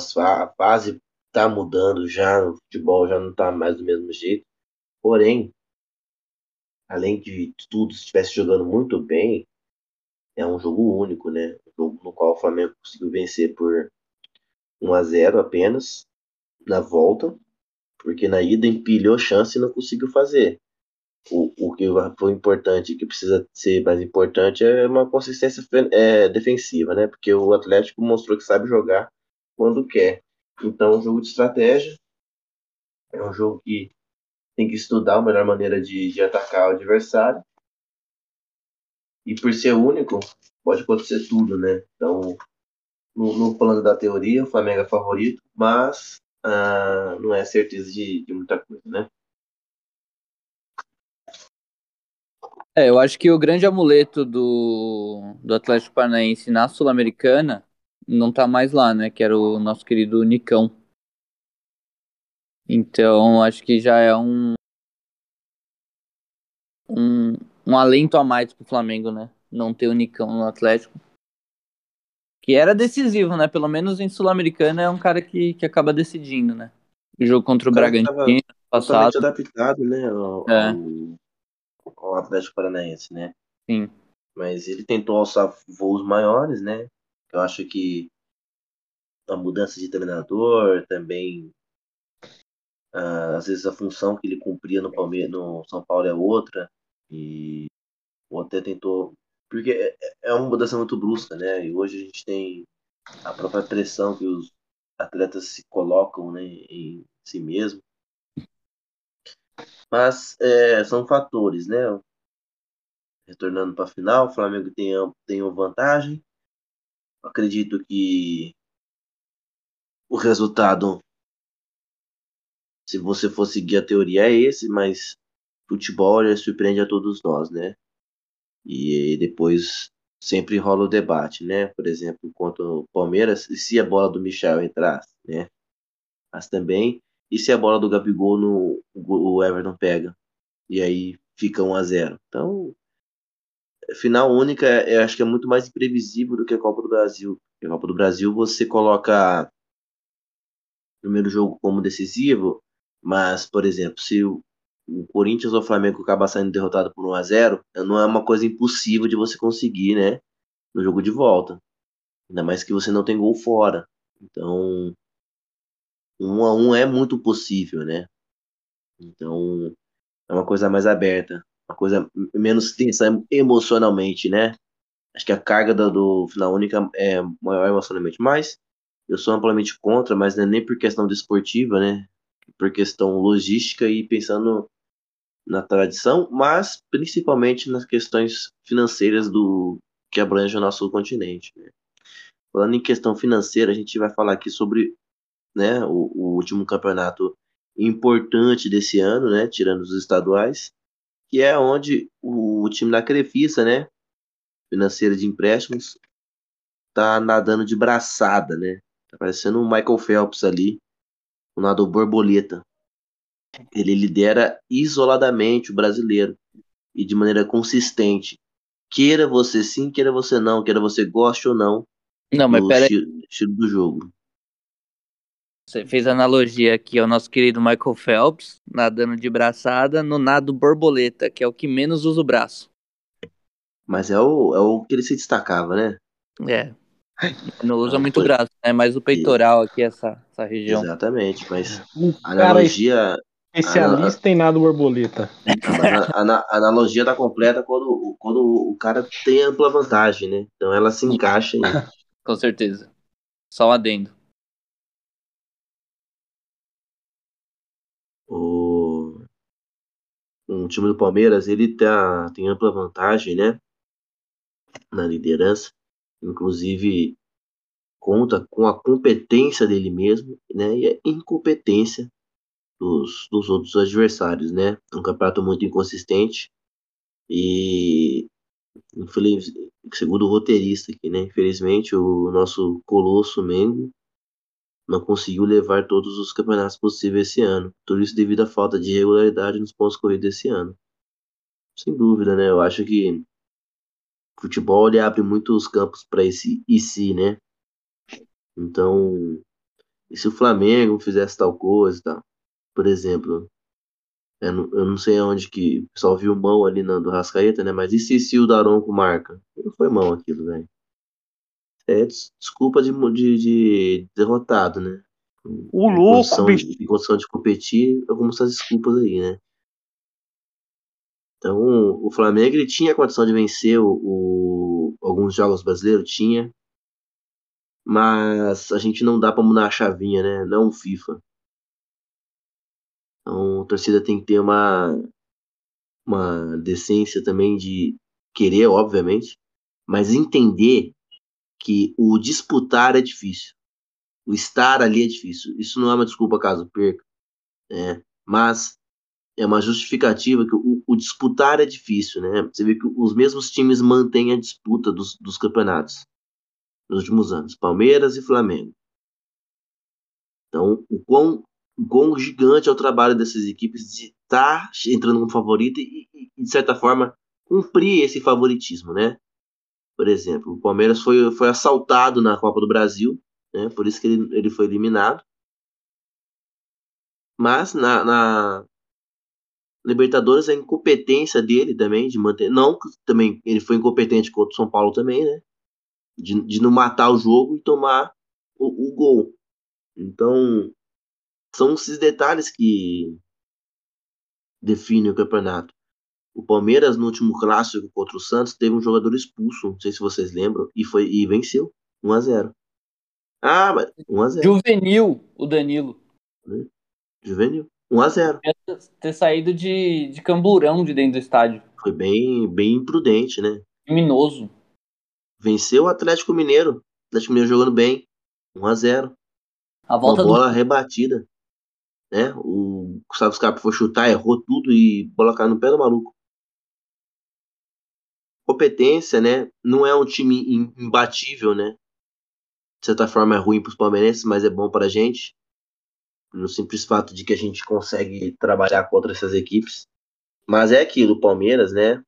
fase está mudando já, o futebol já não está mais do mesmo jeito. Porém, além de tudo, se estivesse jogando muito bem, é um jogo único, né? Um jogo no qual o Flamengo conseguiu vencer por 1 a 0 apenas na volta porque na ida empilhou chance e não conseguiu fazer. O, o que foi importante, que precisa ser mais importante, é uma consistência é, defensiva, né? Porque o Atlético mostrou que sabe jogar quando quer. Então, um jogo de estratégia é um jogo que tem que estudar a melhor maneira de, de atacar o adversário. E por ser único, pode acontecer tudo, né? Então, no, no plano da teoria, o Flamengo é favorito, mas ah, não é certeza de, de muita coisa, né? É, eu acho que o grande amuleto do, do Atlético Paranaense na Sul-Americana não tá mais lá, né? Que era o nosso querido Nicão. Então, acho que já é um, um, um alento a mais pro Flamengo, né? Não ter o Nicão no Atlético que era decisivo, né? Pelo menos em Sul-Americana é um cara que, que acaba decidindo, né? O jogo contra o, o Bragantino passado. adaptado, né? Ao, é. ao, Atlético Paranaense, né? Sim. Mas ele tentou alçar voos maiores, né? Eu acho que a mudança de treinador também. Uh, às vezes a função que ele cumpria no, Palmeiras, no São Paulo é outra. E ou até tentou porque é, é uma mudança muito brusca, né? E hoje a gente tem a própria pressão que os atletas se colocam né, em si mesmo. Mas é, são fatores, né? Retornando para a final, o Flamengo tem, tem uma vantagem. Acredito que o resultado, se você for seguir a teoria, é esse, mas futebol surpreende a todos nós, né? E depois sempre rola o debate, né? Por exemplo, contra o Palmeiras, e se a bola do Michel entrasse, né? Mas também, e se a bola do Gabigol no, o Everton pega? E aí fica 1 a 0 Então, final única, eu acho que é muito mais imprevisível do que a Copa do Brasil. A Copa do Brasil você coloca o primeiro jogo como decisivo, mas, por exemplo, se o Corinthians ou o Flamengo acaba saindo derrotado por 1 a 0 não é uma coisa impossível de você conseguir, né? No jogo de volta. Ainda mais que você não tem gol fora. Então, 1 a 1 é muito possível, né? Então, é uma coisa mais aberta, uma coisa menos tensa emocionalmente, né? Acho que a carga do, do final única é maior emocionalmente, mas eu sou amplamente contra, mas é nem por questão desportiva, né? Por questão logística e pensando na tradição, mas principalmente nas questões financeiras do que abrange o nosso continente. Né? falando em questão financeira, a gente vai falar aqui sobre né, o, o último campeonato importante desse ano, né, tirando os estaduais, que é onde o, o time da Crefisa, né, financeira de empréstimos, tá nadando de braçada, né? Tá parecendo um Michael Phelps ali, o nadador borboleta. Ele lidera isoladamente o brasileiro e de maneira consistente. Queira você sim, queira você não, queira você goste ou não. Não, mas pera estilo, estilo do jogo. Você fez analogia aqui ao nosso querido Michael Phelps, nadando de braçada no nado borboleta, que é o que menos usa o braço. Mas é o, é o que ele se destacava, né? É. Não usa muito o braço, né? Mais o peitoral aqui, essa, essa região. Exatamente, mas O a é analogia, especialista em nado borboleta. a, ana- a analogia tá completa quando, quando o cara tem ampla vantagem, né? Então ela se encaixa em Com certeza. Só um adendo. O time do Palmeiras, ele tá, tem ampla vantagem, né? Na liderança. Inclusive, conta com a competência dele mesmo, né? E a incompetência dos, dos outros adversários, né? Um campeonato muito inconsistente. E, segundo o roteirista aqui, né? Infelizmente, o nosso colosso Mengo não conseguiu levar todos os campeonatos possíveis esse ano. Tudo isso devido à falta de regularidade nos pontos corridos esse ano. Sem dúvida, né? Eu acho que o futebol ele abre muitos campos para esse e se, né? Então, e se o Flamengo fizesse tal coisa, tal? por exemplo, eu não, eu não sei onde que o pessoal viu mão ali na, do Rascaeta, né? Mas e se, se o Daronco marca? Não foi mão aquilo, velho. É des- desculpa de, de, de derrotado, né? O Em louco, condição, bicho. em condição de competir, algumas essas desculpas aí, né? Então, o Flamengo ele tinha condição de vencer o, o- alguns jogos brasileiros, tinha, mas a gente não dá pra mudar a chavinha, né? Não o FIFA. Então, a torcida tem que ter uma, uma decência também de querer, obviamente, mas entender que o disputar é difícil. O estar ali é difícil. Isso não é uma desculpa caso perca, né? Mas é uma justificativa que o, o disputar é difícil, né? Você vê que os mesmos times mantêm a disputa dos, dos campeonatos nos últimos anos, Palmeiras e Flamengo. Então, o quão, o quão gigante é o trabalho dessas equipes de estar entrando como favorita e, e, de certa forma, cumprir esse favoritismo, né? Por exemplo, o Palmeiras foi, foi assaltado na Copa do Brasil, né? Por isso que ele, ele foi eliminado. Mas na, na Libertadores a incompetência dele também de manter, não também ele foi incompetente contra o São Paulo também, né? De, de não matar o jogo e tomar o, o gol. Então, são esses detalhes que definem o campeonato. O Palmeiras, no último clássico contra o Santos, teve um jogador expulso, não sei se vocês lembram, e, foi, e venceu 1 a 0 Ah, mas 1 a 0 Juvenil, o Danilo. Juvenil. 1 a 0 Devia ter saído de, de camburão de dentro do estádio. Foi bem, bem imprudente, né? Criminoso. Venceu o Atlético Mineiro. O Atlético Mineiro jogando bem. 1 a 0 A Uma volta do bola rebatida. Né? O Gustavo Scarpa foi chutar, errou tudo e bola caiu no pé do maluco. Competência, né? Não é um time im- imbatível, né? De certa forma é ruim para os palmeirenses, mas é bom para a gente. No simples fato de que a gente consegue trabalhar contra essas equipes. Mas é aquilo, Palmeiras, né?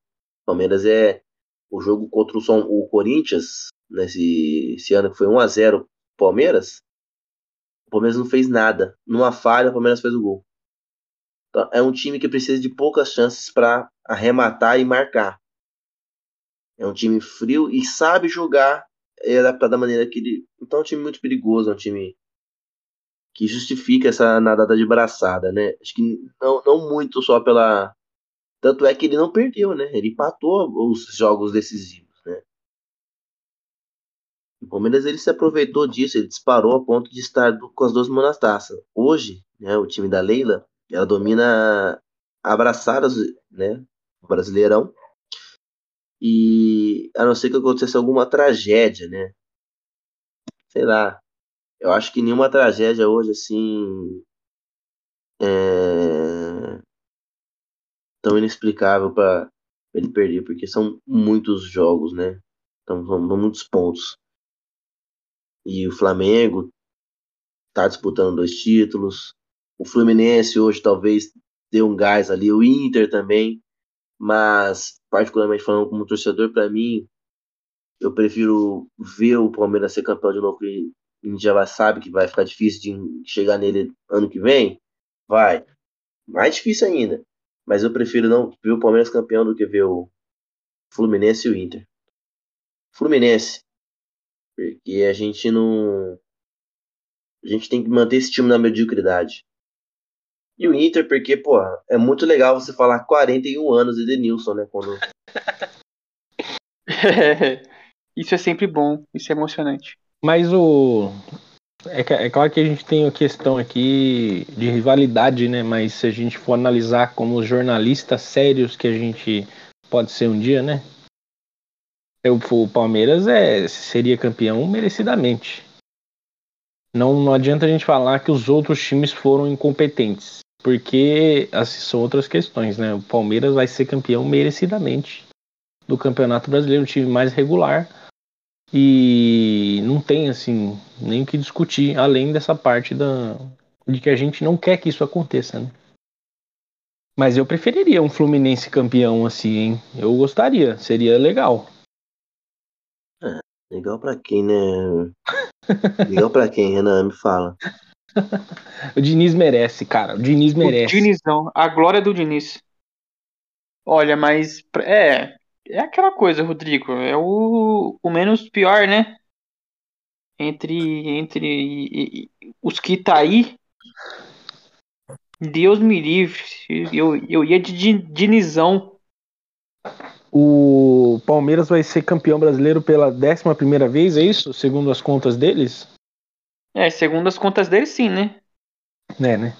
Palmeiras é o jogo contra o, São, o Corinthians, nesse esse ano que foi 1 a 0 Palmeiras. O Palmeiras não fez nada. Numa falha, o Palmeiras fez o gol. Então, é um time que precisa de poucas chances para arrematar e marcar. É um time frio e sabe jogar e adaptar da maneira que ele. Então é um time muito perigoso, é um time que justifica essa nadada de braçada, né? Acho que não, não muito só pela. Tanto é que ele não perdeu, né? Ele empatou os jogos decisivos, né? O Palmeiras ele se aproveitou disso, ele disparou a ponto de estar com as duas mãos na taça. Hoje, né, o time da Leila, ela domina abraçadas, né, o Brasileirão. E a não ser que acontecesse alguma tragédia, né, sei lá. Eu acho que nenhuma tragédia hoje, assim. É... Tão inexplicável para ele perder, porque são muitos jogos, né? Então, são muitos pontos. E o Flamengo tá disputando dois títulos. O Fluminense hoje talvez dê um gás ali. O Inter também. Mas, particularmente falando como torcedor, para mim, eu prefiro ver o Palmeiras ser campeão de novo. E a gente já sabe que vai ficar difícil de chegar nele ano que vem. Vai. Mais difícil ainda. Mas eu prefiro não ver o Palmeiras campeão do que ver o Fluminense e o Inter. Fluminense. Porque a gente não. A gente tem que manter esse time na mediocridade. E o Inter, porque, pô, é muito legal você falar 41 anos de Denilson, né? Quando... isso é sempre bom, isso é emocionante. Mas o. É, é, claro que a gente tem a questão aqui de rivalidade, né? Mas se a gente for analisar como jornalistas sérios que a gente pode ser um dia, né? O Palmeiras é, seria campeão merecidamente. Não, não adianta a gente falar que os outros times foram incompetentes, porque assim, são outras questões, né? O Palmeiras vai ser campeão merecidamente do Campeonato Brasileiro, o time mais regular. E não tem assim nem o que discutir, além dessa parte da, de que a gente não quer que isso aconteça, né? Mas eu preferiria um Fluminense campeão assim, hein? Eu gostaria, seria legal. Legal pra quem, né? Legal pra quem, Renan? Me fala. o Diniz merece, cara. O Diniz merece. O Dinizão, a glória do Diniz. Olha, mas é, é aquela coisa, Rodrigo. É o, o menos pior, né? Entre, entre e, e, os que tá aí. Deus me livre. Eu, eu ia de Dinizão. O Palmeiras vai ser campeão brasileiro pela décima primeira vez, é isso? Segundo as contas deles? É, segundo as contas deles, sim, né? É, né?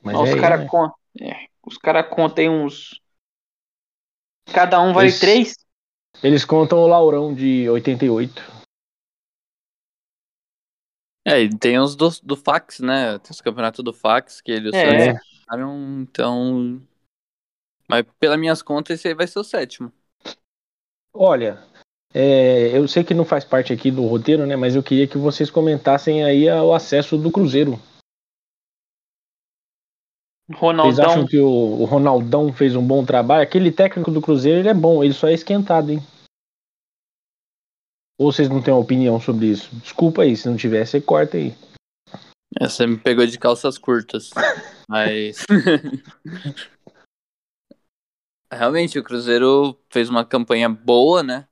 Mas os é, caras é. contam. É, os caras contam uns. Cada um vale eles, três? Eles contam o Laurão de 88. É, e tem os do, do fax, né? Tem os campeonatos do fax que eles é. então. Mas pelas minhas contas, esse aí vai ser o sétimo. Olha, é, eu sei que não faz parte aqui do roteiro, né? Mas eu queria que vocês comentassem aí o acesso do Cruzeiro. Ronaldão. Vocês acham que o, o, Ronaldão fez um bom trabalho? Aquele técnico do Cruzeiro ele é bom, ele só é esquentado, hein? Ou vocês não têm uma opinião sobre isso? Desculpa aí, se não tiver, você corta aí. Essa me pegou de calças curtas. Mas. Realmente, o Cruzeiro fez uma campanha boa, né?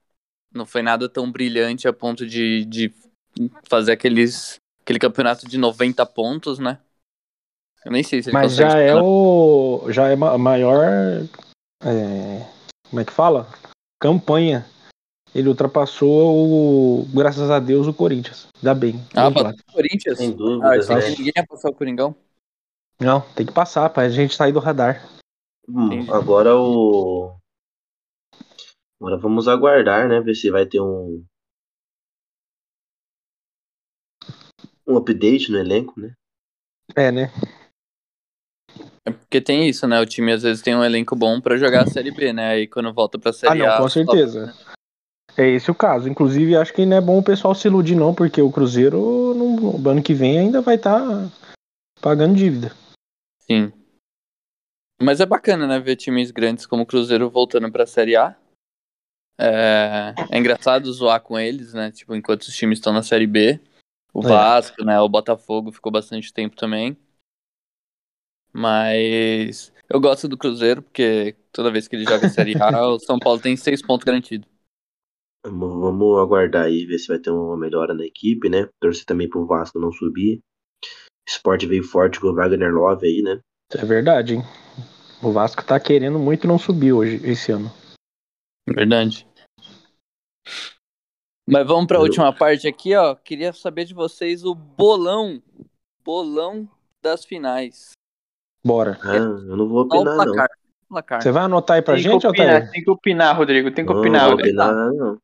Não foi nada tão brilhante a ponto de, de fazer aqueles, aquele campeonato de 90 pontos, né? Eu nem sei se ele Mas já é o. Já é a maior. É, como é que fala? Campanha. Ele ultrapassou o. Graças a Deus, o Corinthians. Dá bem. Ah, passou o Corinthians? Sem dúvida. Ah, né? ninguém ia passar o Coringão. Não, tem que passar pra gente sair do radar. Hum, agora o. Agora vamos aguardar, né? Ver se vai ter um. Um update no elenco, né? É, né? É porque tem isso, né? O time às vezes tem um elenco bom para jogar a Série B, né? Aí quando volta pra Série ah, não, A. Com certeza. Né? É esse o caso. Inclusive, acho que não é bom o pessoal se iludir, não, porque o Cruzeiro, no ano que vem, ainda vai estar tá pagando dívida. Sim. Mas é bacana, né, ver times grandes como o Cruzeiro voltando pra Série A. É, é engraçado zoar com eles, né? Tipo, enquanto os times estão na Série B. O é. Vasco, né? O Botafogo ficou bastante tempo também. Mas eu gosto do Cruzeiro, porque toda vez que ele joga Série A, o São Paulo tem seis pontos garantidos. Vamos aguardar aí, ver se vai ter uma melhora na equipe, né? Torcer também pro Vasco não subir. Esporte veio forte com o Wagner Love aí, né? É verdade, hein? O Vasco tá querendo muito não subir hoje, esse ano. Verdade. Mas vamos para a última parte aqui, ó. Queria saber de vocês o bolão, bolão das finais. Bora. Ah, eu não vou opinar não. Placar. Você vai anotar aí pra tem gente, opinar, Otário? Tem que opinar, Rodrigo. Tem que não, opinar. Não, opinar, não.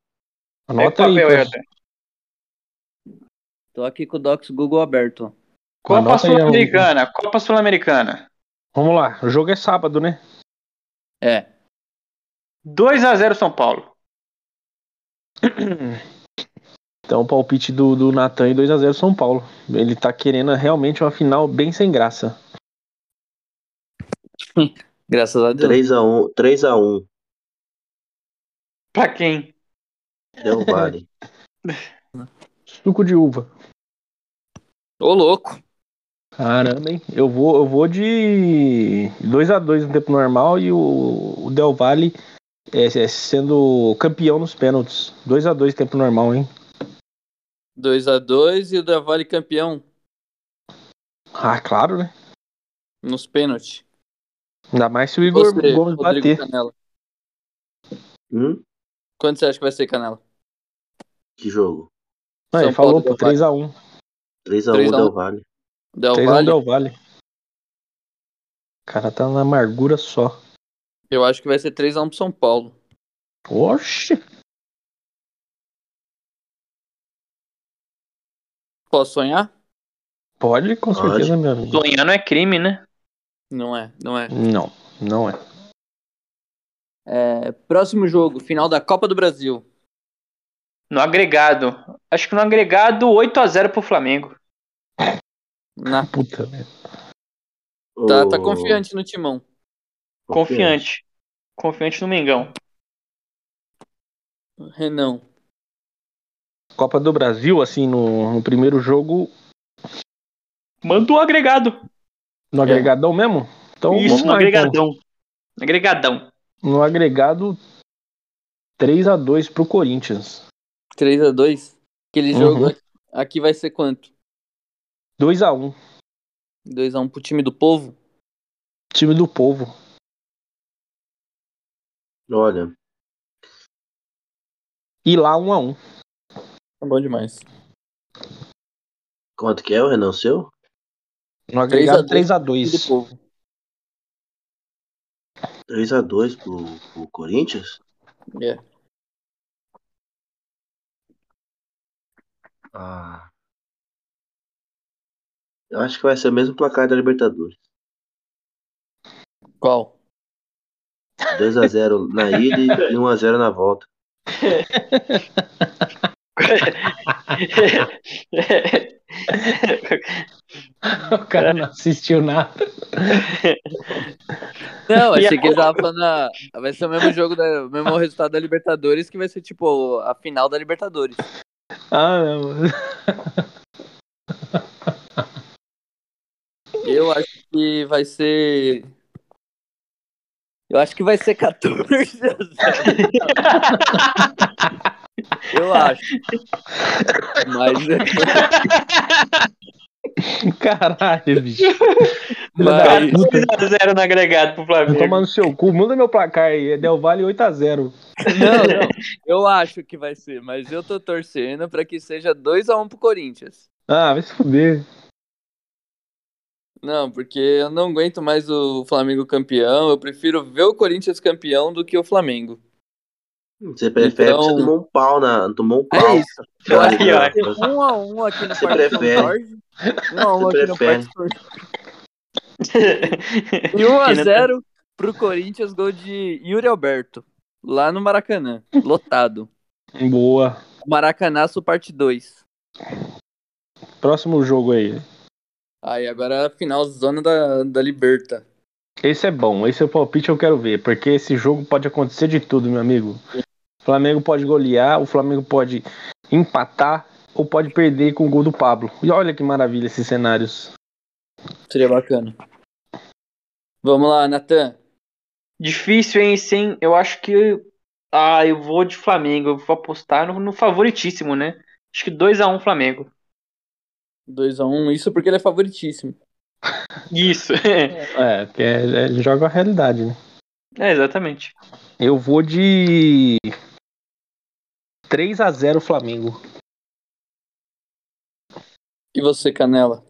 Anota aí. Papel, Tô aqui com o Docs Google aberto. Copa Anota aí, Sul-Americana, Copa Sul-Americana. Vamos lá, o jogo é sábado, né? É. 2 a 0 São Paulo. Então, o palpite do, do Natan e 2x0 São Paulo. Ele tá querendo realmente uma final bem sem graça. Graças a Deus. 3x1. 3x1. Pra quem? Deu vale. Suco de uva. Ô, louco. Caramba, hein? Eu vou, eu vou de 2x2 no tempo normal e o, o Del Valle é, é sendo campeão nos pênaltis. 2x2 tempo normal, hein? 2x2 e o Davale campeão Ah, claro, né? nos pênaltis. Ainda mais se o Igor Você, Gomes Rodrigo bater. Canela. Hum? Quanto você acha que vai ser, Canela? Que jogo? Ah, ele falou, pô, e Del Valle. 3x1. 3x1 3 a 1. Del Valle. Del 3x1 Valle? Del Valle. O cara tá na amargura só. Eu acho que vai ser 3x1 pro São Paulo. Oxe. Posso sonhar? Pode, com Pode. certeza, meu amigo. Sonhar não é crime, né? Não é, não é. Não, não é. É, Próximo jogo, final da Copa do Brasil. No agregado. Acho que no agregado 8 a 0 pro Flamengo. Na... Puta merda. Tá, tá confiante no timão. Confiante. Confiante no Mengão. Renan. Copa do Brasil, assim, no, no primeiro jogo, Manda o agregado. no agregadão mesmo? Então, Isso, vamos no lá, então. agregadão. Agregadão. No agregado, 3x2 pro Corinthians. 3x2. Aquele Uhum. jogo aqui- aqui vai ser quanto? 2x1. 2x1 pro time do povo? Time do povo. Olha, E lá 1x1. Tá bom demais. quanto que é o Renan seu? No agregado, 3 Time do 3x2. povo. 3x2 pro, pro Corinthians? É. Ah. Eu acho que vai ser o mesmo placar da Libertadores. Qual? 2x0 na ida e 1x0 na volta. o cara não assistiu nada. Não, achei que ele tava falando. a- Vai ser o mesmo jogo, da, o mesmo resultado da Libertadores, que vai ser tipo a final da Libertadores. Ah, não. Eu acho que vai ser. Eu acho que vai ser 14 a 0. Eu acho. Mas. Caralho, bicho. Mas- da puta. 2x0 no agregado pro Flamengo. tomar no seu cu. Muda meu placar aí. É Del Valle 8x0. Não, não. Eu acho que vai ser, mas eu tô torcendo pra que seja 2x1 pro Corinthians. Ah, vai se fuder. Não, porque eu não aguento mais o Flamengo campeão. Eu prefiro ver o Corinthians campeão do que o Flamengo. Você prefere Então- você tomou um pau na. Tomou um É pau. isso. que vai Libertadores. ser 1x1 aqui no Você Parque São prefere? Jorge. 1x1 Você aqui no prefere? Parque São Jorge. E 1x0 pro Corinthians, gol de Yuri Alberto. Lá no Maracanã. Lotado. Boa. Maracanaço parte 2. Próximo jogo aí. Aí, agora a final zona da, da Liberta. Esse é bom. Esse é o palpite que eu quero ver. Porque esse jogo pode acontecer de tudo, meu amigo. O Flamengo pode golear, o Flamengo pode empatar ou pode perder com o gol do Pablo. E olha que maravilha esses cenários. Seria bacana. Vamos lá, Natan. Difícil, hein? Sem, eu acho que. Ah, eu vou de Flamengo. Eu vou apostar no, no favoritíssimo, né? Acho que 2x1 Flamengo. 2x1, isso porque ele é favoritíssimo. Isso. É, porque é- ele joga a realidade, né? é, exatamente. Eu vou de 3 a 0 Flamengo. E você, Canela?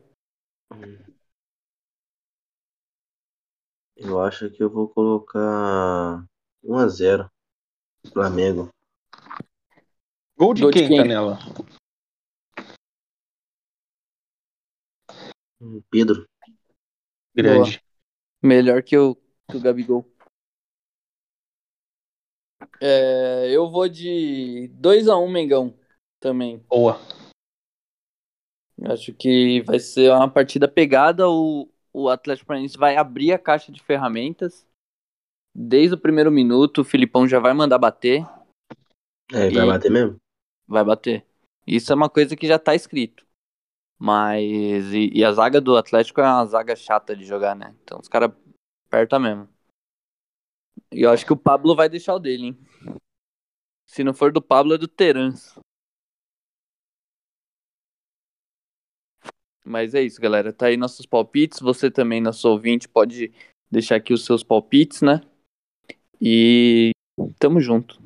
Eu acho que eu vou colocar 1x0 Flamengo. Gol de Gol de quem, quem? Canela? Pedro. Grande. Melhor que o, que o Gabigol. É, eu vou de 2x1 Mengão também. Boa. Acho que vai ser uma partida pegada. O, o Atlético Paranaense vai abrir a caixa de ferramentas. Desde o primeiro minuto, o Filipão já vai mandar bater. É, vai bater mesmo? Vai bater. Isso é uma coisa que já tá escrito. Mas. E, e a zaga do Atlético é uma zaga chata de jogar, né? Então os caras apertam mesmo. E eu acho que o Pablo vai deixar o dele, hein? Se não for do Pablo, é do Terans. Mas é isso, galera. Tá aí nossos palpites. Você também, nosso ouvinte, pode deixar aqui os seus palpites, né? E tamo junto.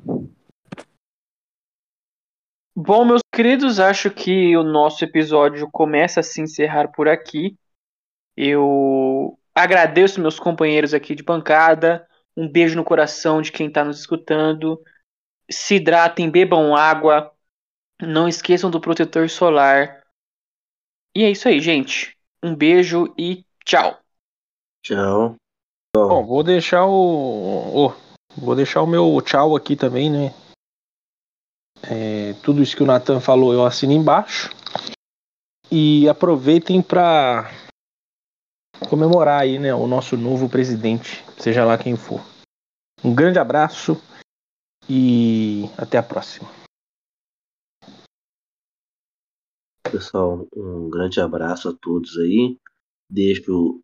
Bom, meus queridos, acho que o nosso episódio começa a se encerrar por aqui. Eu agradeço meus companheiros aqui de bancada. Um beijo no coração de quem está nos escutando. Se hidratem, bebam água. Não esqueçam do protetor solar. E é isso aí, gente. Um beijo e tchau. Tchau. Bom, vou deixar o. o- vou deixar o meu tchau aqui também, né? É, tudo isso que o Nathan falou eu assino embaixo. E aproveitem para comemorar aí, né, o nosso novo presidente, seja lá quem for. Um grande abraço e até a próxima. Pessoal, um grande abraço a todos aí. Deixo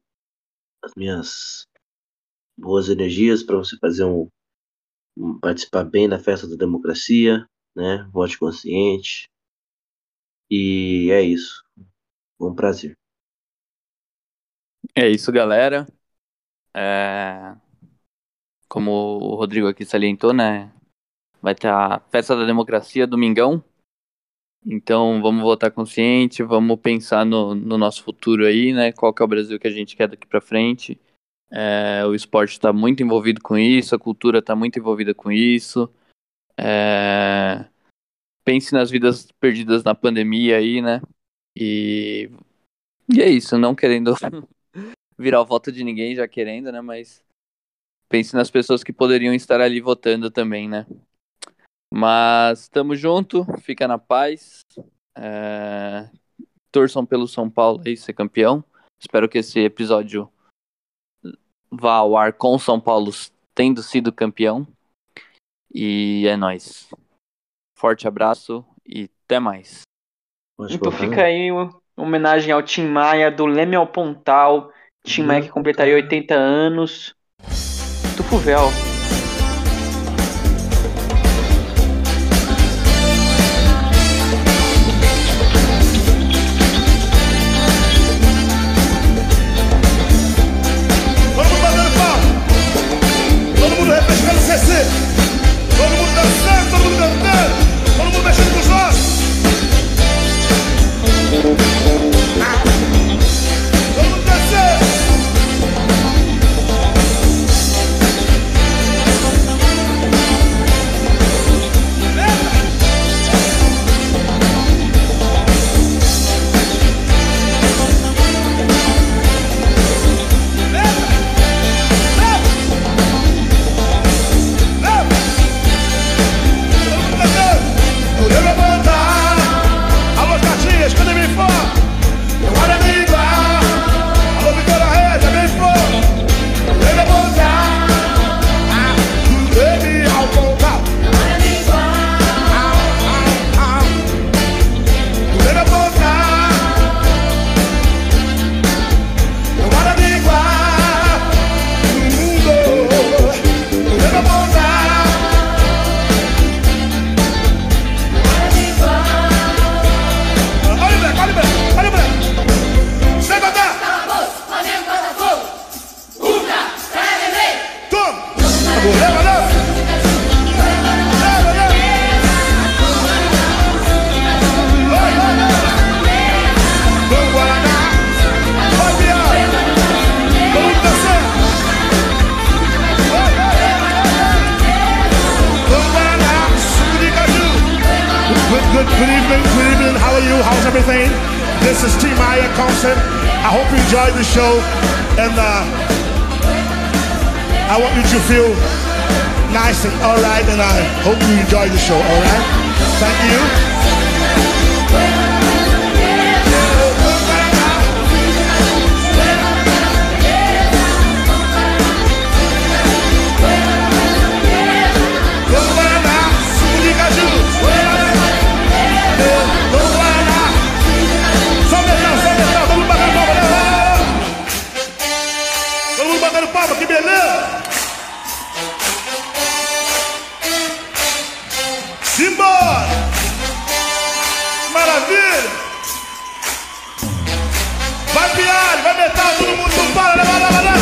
as minhas boas energias para você fazer um, um- participar bem da festa da democracia, né? Vote consciente. E é isso. Um prazer. É isso, galera. É, Como o Rodrigo aqui salientou, né? Vai ter a Festa da Democracia domingão. Então vamos votar consciente, vamos pensar no, no nosso futuro aí, né? Qual que é o Brasil que a gente quer daqui pra frente. É, o esporte está muito envolvido com isso, a cultura está muito envolvida com isso. É, Pense nas vidas perdidas na pandemia aí, né? E, e é isso, não querendo virar o voto de ninguém, já querendo, né? Mas pense nas pessoas que poderiam estar ali votando também, né? Mas tamo junto, fica na paz. É, Torçam pelo São Paulo aí ser campeão. Espero que esse episódio vá ao ar com o São Paulo tendo sido campeão. E é nóis. Forte abraço e até mais. Então fica né? aí uma homenagem ao Tim Maia, do Leme ao Pontal. Tim Maia que completaria 80 anos. Tufuvel. Good, good, good evening, good evening. How are you? How's everything? This is T Maya Compton. I hope you enjoyed the show, and uh, I want you to feel nice and all right. And I hope you enjoyed the show. All right. Thank you. Vai, Pialho! Vai, metal! Todo mundo para! levanta, levanta.